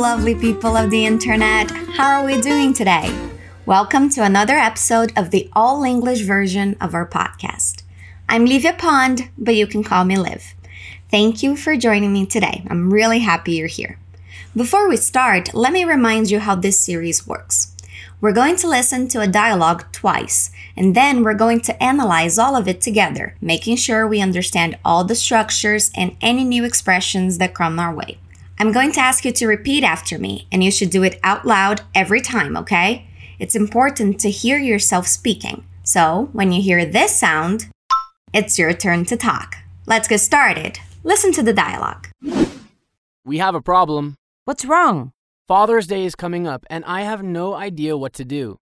lovely people of the internet. How are we doing today? Welcome to another episode of the all English version of our podcast. I'm Livia Pond, but you can call me Liv. Thank you for joining me today. I'm really happy you're here. Before we start, let me remind you how this series works. We're going to listen to a dialogue twice, and then we're going to analyze all of it together, making sure we understand all the structures and any new expressions that come our way. I'm going to ask you to repeat after me, and you should do it out loud every time, okay? It's important to hear yourself speaking. So, when you hear this sound, it's your turn to talk. Let's get started. Listen to the dialogue. We have a problem. What's wrong? Father's Day is coming up, and I have no idea what to do.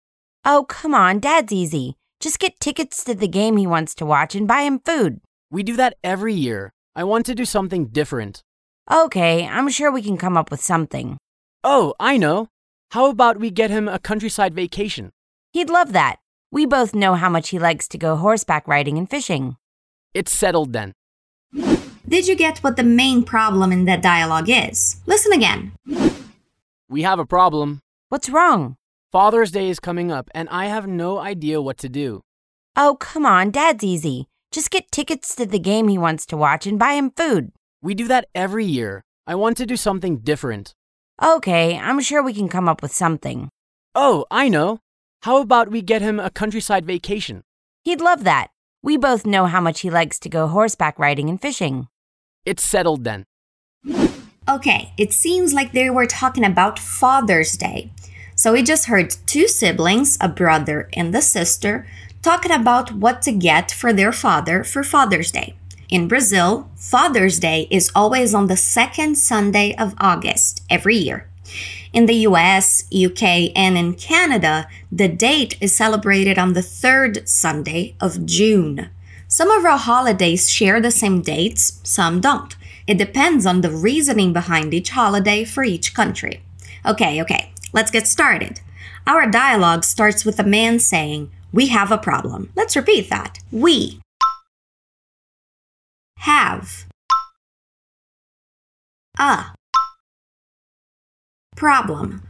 Oh, come on, Dad's easy. Just get tickets to the game he wants to watch and buy him food. We do that every year. I want to do something different. Okay, I'm sure we can come up with something. Oh, I know. How about we get him a countryside vacation? He'd love that. We both know how much he likes to go horseback riding and fishing. It's settled then. Did you get what the main problem in that dialogue is? Listen again. We have a problem. What's wrong? Father's Day is coming up, and I have no idea what to do. Oh, come on, Dad's easy. Just get tickets to the game he wants to watch and buy him food. We do that every year. I want to do something different. Okay, I'm sure we can come up with something. Oh, I know. How about we get him a countryside vacation? He'd love that. We both know how much he likes to go horseback riding and fishing. It's settled then. Okay, it seems like they were talking about Father's Day. So we just heard two siblings, a brother and a sister, talking about what to get for their father for Father's Day. In Brazil, Father's Day is always on the second Sunday of August every year. In the US, UK, and in Canada, the date is celebrated on the third Sunday of June. Some of our holidays share the same dates, some don't. It depends on the reasoning behind each holiday for each country. Okay, okay, let's get started. Our dialogue starts with a man saying, We have a problem. Let's repeat that. We have a problem.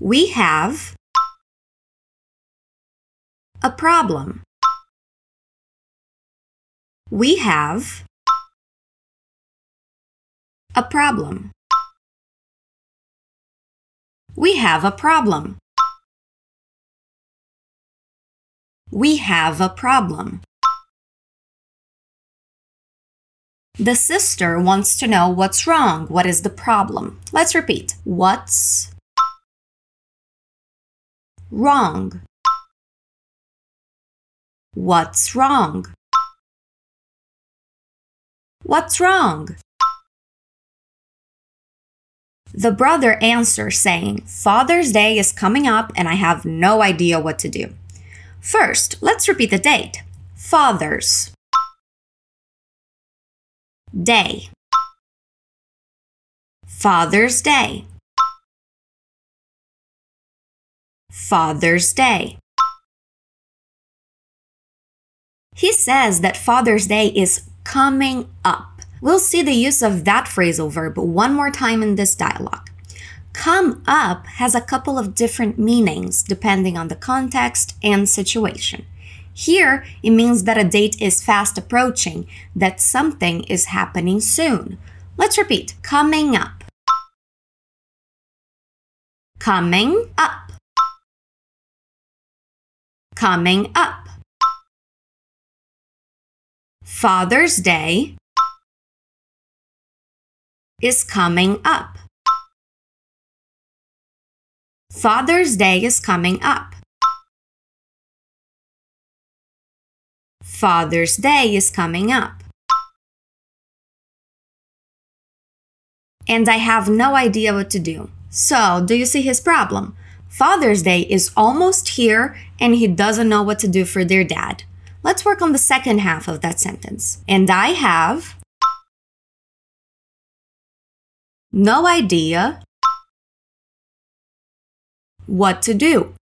We have a problem. We have a problem. We have a problem. We have a problem. The sister wants to know what's wrong. What is the problem? Let's repeat. What's wrong? What's wrong? What's wrong? The brother answers saying, Father's Day is coming up and I have no idea what to do. First, let's repeat the date. Father's Day. Father's Day. Father's Day. He says that Father's Day is coming up. We'll see the use of that phrasal verb one more time in this dialogue. Come up has a couple of different meanings depending on the context and situation. Here, it means that a date is fast approaching, that something is happening soon. Let's repeat coming up. Coming up. Coming up. Father's Day is coming up. Father's Day is coming up. Father's Day is coming up. And I have no idea what to do. So, do you see his problem? Father's Day is almost here and he doesn't know what to do for their dad. Let's work on the second half of that sentence. And I have no idea what to do.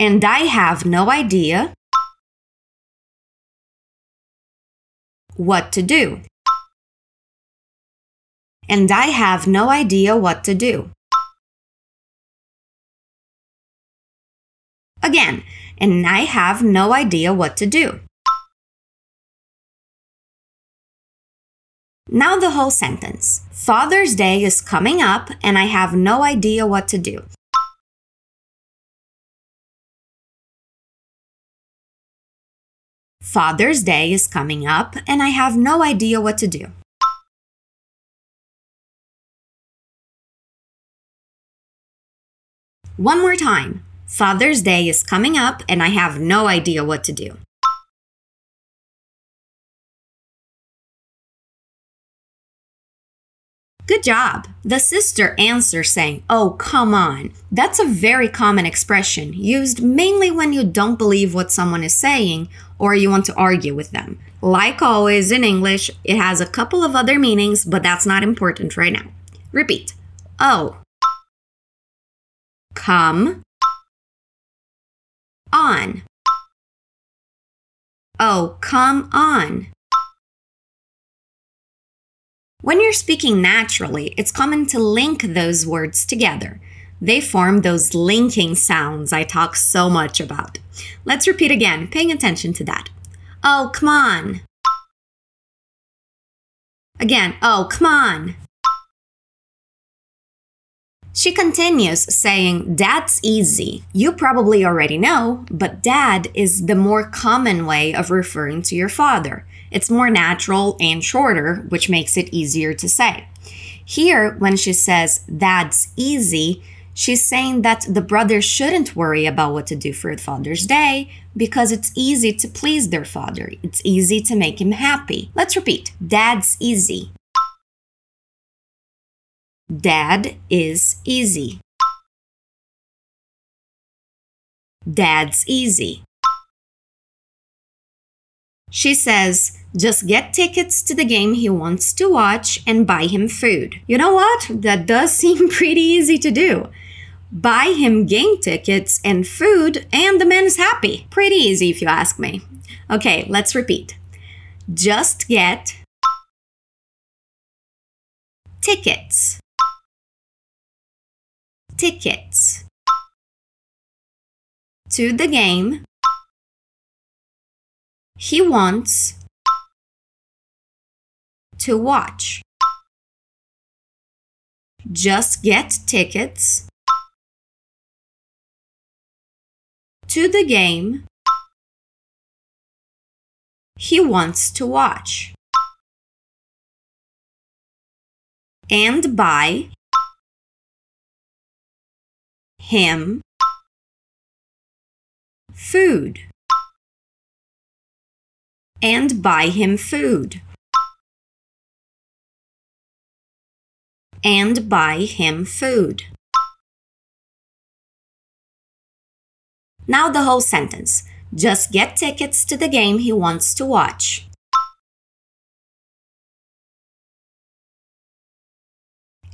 And I have no idea what to do. And I have no idea what to do. Again, and I have no idea what to do. Now the whole sentence. Father's Day is coming up and I have no idea what to do. Father's Day is coming up and I have no idea what to do. One more time. Father's Day is coming up and I have no idea what to do. Good job. The sister answers saying, Oh, come on. That's a very common expression used mainly when you don't believe what someone is saying or you want to argue with them. Like always in English, it has a couple of other meanings, but that's not important right now. Repeat. Oh. Come on. Oh, come on. When you're speaking naturally, it's common to link those words together. They form those linking sounds I talk so much about. Let's repeat again, paying attention to that. Oh, come on. Again, oh, come on. She continues saying, That's easy. You probably already know, but dad is the more common way of referring to your father. It's more natural and shorter, which makes it easier to say. Here, when she says, That's easy, she's saying that the brothers shouldn't worry about what to do for Father's Day because it's easy to please their father. It's easy to make him happy. Let's repeat Dad's easy. Dad is easy. Dad's easy. She says, just get tickets to the game he wants to watch and buy him food. You know what? That does seem pretty easy to do. Buy him game tickets and food, and the man is happy. Pretty easy if you ask me. Okay, let's repeat. Just get tickets tickets to the game he wants to watch. Just get tickets to the game he wants to watch. And buy him food and buy him food and buy him food. Now the whole sentence. Just get tickets to the game he wants to watch.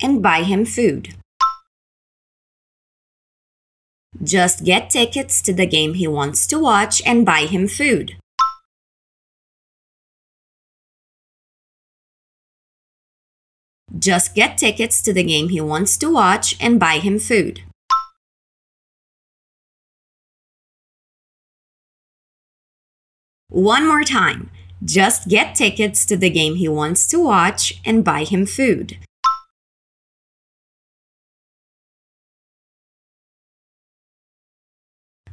And buy him food. Just get tickets to the game he wants to watch and buy him food. Just get tickets to the game he wants to watch and buy him food. One more time. Just get tickets to the game he wants to watch and buy him food.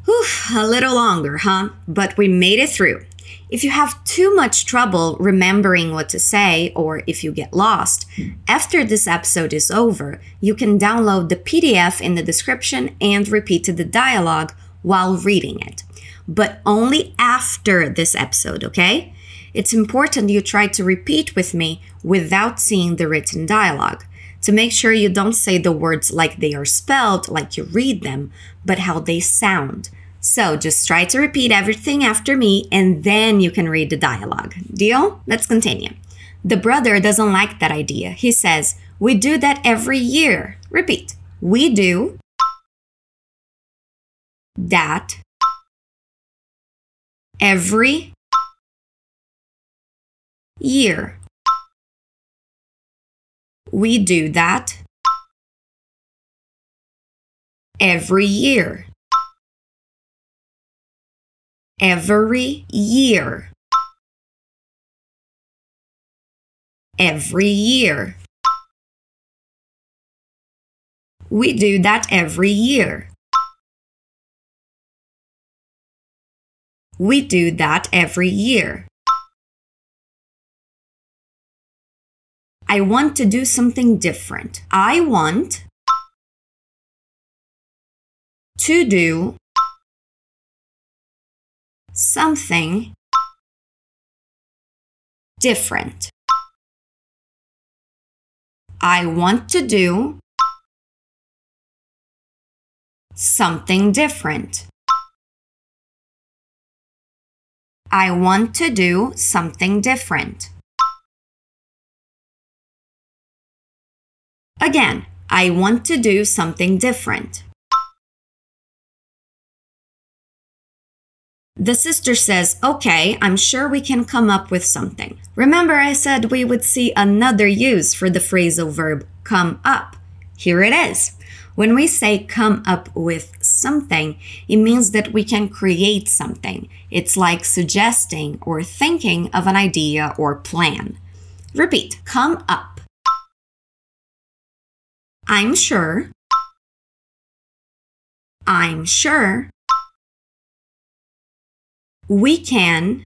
Whew, a little longer, huh? But we made it through. If you have too much trouble remembering what to say, or if you get lost, after this episode is over, you can download the PDF in the description and repeat the dialogue while reading it. But only after this episode, okay? It's important you try to repeat with me without seeing the written dialogue to make sure you don't say the words like they are spelled, like you read them, but how they sound. So just try to repeat everything after me and then you can read the dialogue. Deal? Let's continue. The brother doesn't like that idea. He says, We do that every year. Repeat. We do that every year. We do that every year. Every year. Every year. We do that every year. We do that every year. I want to do something different. I want to do something different. I want to do something different. I want to do something different. Again, I want to do something different. The sister says, Okay, I'm sure we can come up with something. Remember, I said we would see another use for the phrasal verb come up. Here it is. When we say come up with something, it means that we can create something. It's like suggesting or thinking of an idea or plan. Repeat come up. I'm sure. I'm sure we can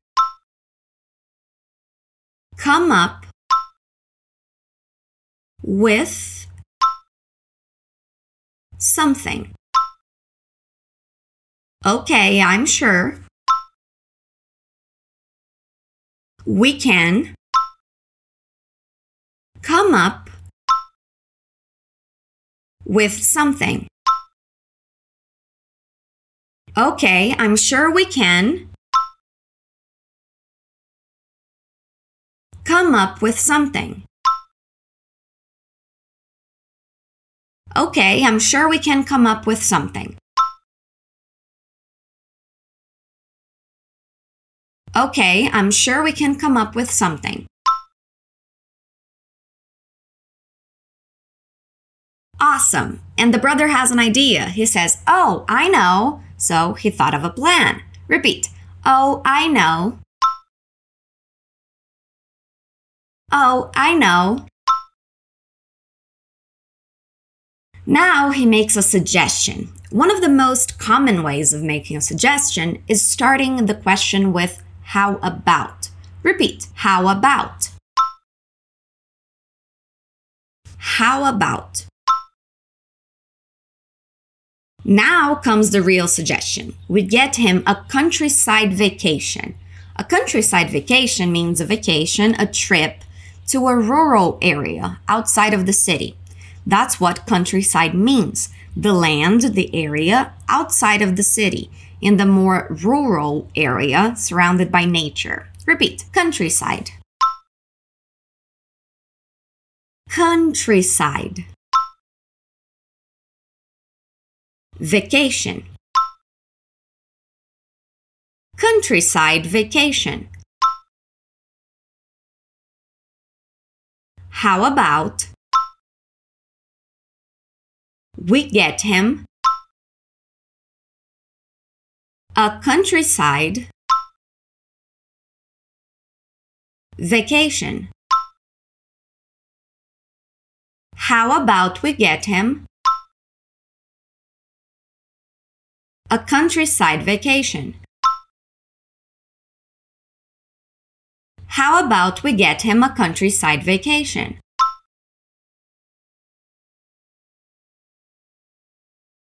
come up with something. Okay, I'm sure. We can come up with something. Okay, I'm sure we can come up with something. Okay, I'm sure we can come up with something. Okay, I'm sure we can come up with something. Awesome. And the brother has an idea. He says, Oh, I know. So he thought of a plan. Repeat. Oh, I know. Oh, I know. Now he makes a suggestion. One of the most common ways of making a suggestion is starting the question with how about. Repeat, how about. How about. Now comes the real suggestion. We get him a countryside vacation. A countryside vacation means a vacation, a trip to a rural area outside of the city. That's what countryside means the land, the area outside of the city, in the more rural area surrounded by nature. Repeat countryside. Countryside. Vacation. Countryside vacation. How about we get him a countryside vacation? How about we get him a countryside vacation? How about we get him a countryside vacation?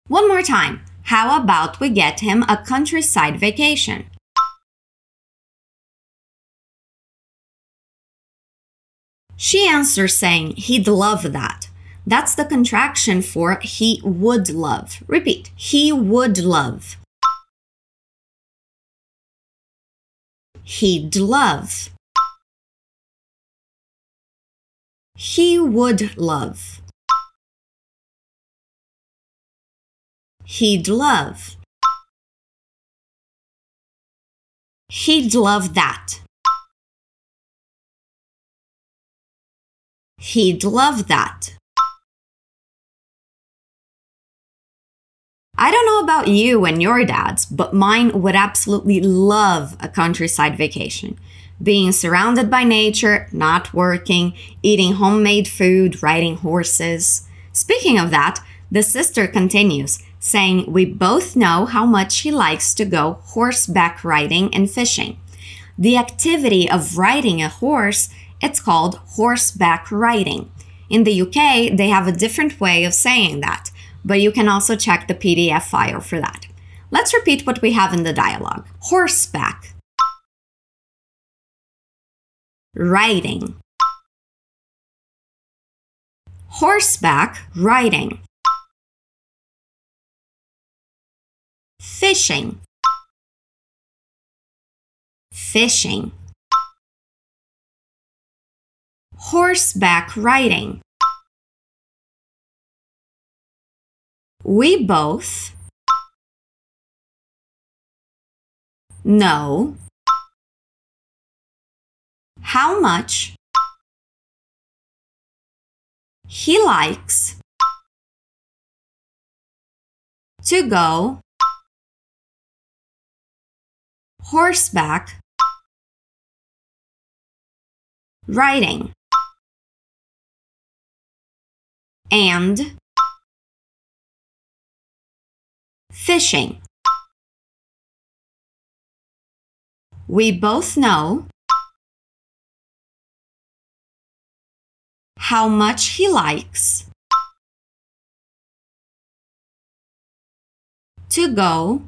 One more time. How about we get him a countryside vacation? She answers saying he'd love that. That's the contraction for he would love. Repeat. He would love. He'd love. He would love. He'd love. He'd love that. He'd love that. I don't know about you and your dads, but mine would absolutely love a countryside vacation. Being surrounded by nature, not working, eating homemade food, riding horses. Speaking of that, the sister continues, saying, We both know how much he likes to go horseback riding and fishing. The activity of riding a horse, it's called horseback riding. In the UK, they have a different way of saying that but you can also check the PDF file for that. Let's repeat what we have in the dialogue horseback, riding, horseback riding, fishing, fishing, horseback riding. We both know how much he likes to go horseback riding and fishing. We both know how much he likes. To go.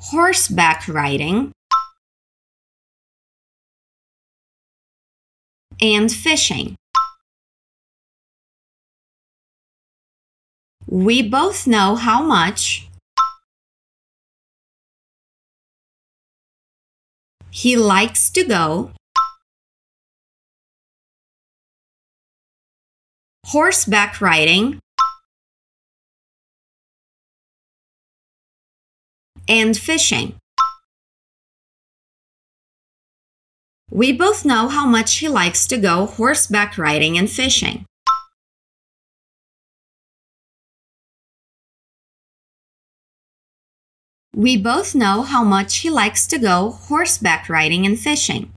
Horseback riding. And fishing. We both know how much he likes to go horseback riding and fishing. We both know how much he likes to go horseback riding and fishing. We both know how much he likes to go horseback riding and fishing.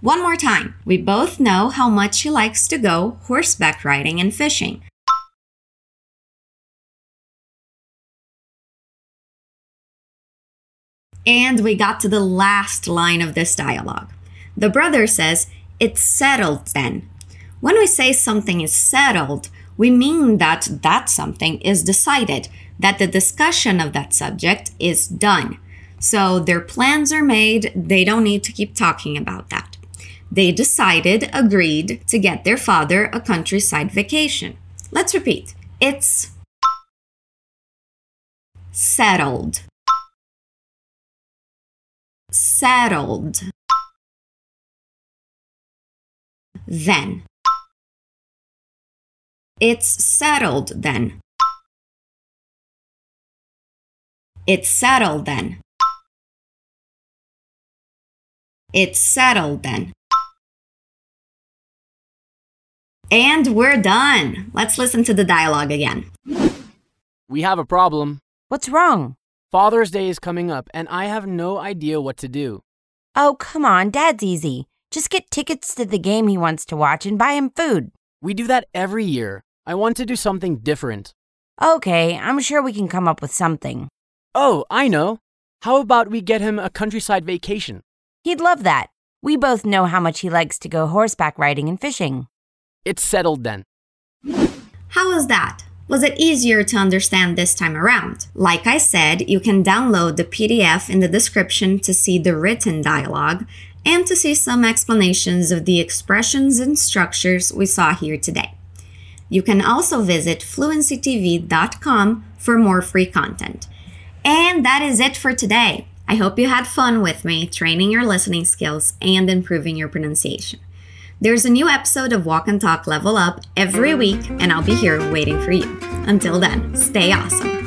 One more time. We both know how much he likes to go horseback riding and fishing. And we got to the last line of this dialogue. The brother says, It's settled then. When we say something is settled, we mean that that something is decided, that the discussion of that subject is done. So their plans are made, they don't need to keep talking about that. They decided, agreed to get their father a countryside vacation. Let's repeat. It's settled. Settled. Then. It's settled then. It's settled then. It's settled then. And we're done. Let's listen to the dialogue again. We have a problem. What's wrong? Father's Day is coming up, and I have no idea what to do. Oh, come on, Dad's easy. Just get tickets to the game he wants to watch and buy him food. We do that every year. I want to do something different. Okay, I'm sure we can come up with something. Oh, I know. How about we get him a countryside vacation? He'd love that. We both know how much he likes to go horseback riding and fishing. It's settled then. How was that? Was it easier to understand this time around? Like I said, you can download the PDF in the description to see the written dialogue and to see some explanations of the expressions and structures we saw here today. You can also visit fluencytv.com for more free content. And that is it for today. I hope you had fun with me training your listening skills and improving your pronunciation. There's a new episode of Walk and Talk Level Up every week, and I'll be here waiting for you. Until then, stay awesome.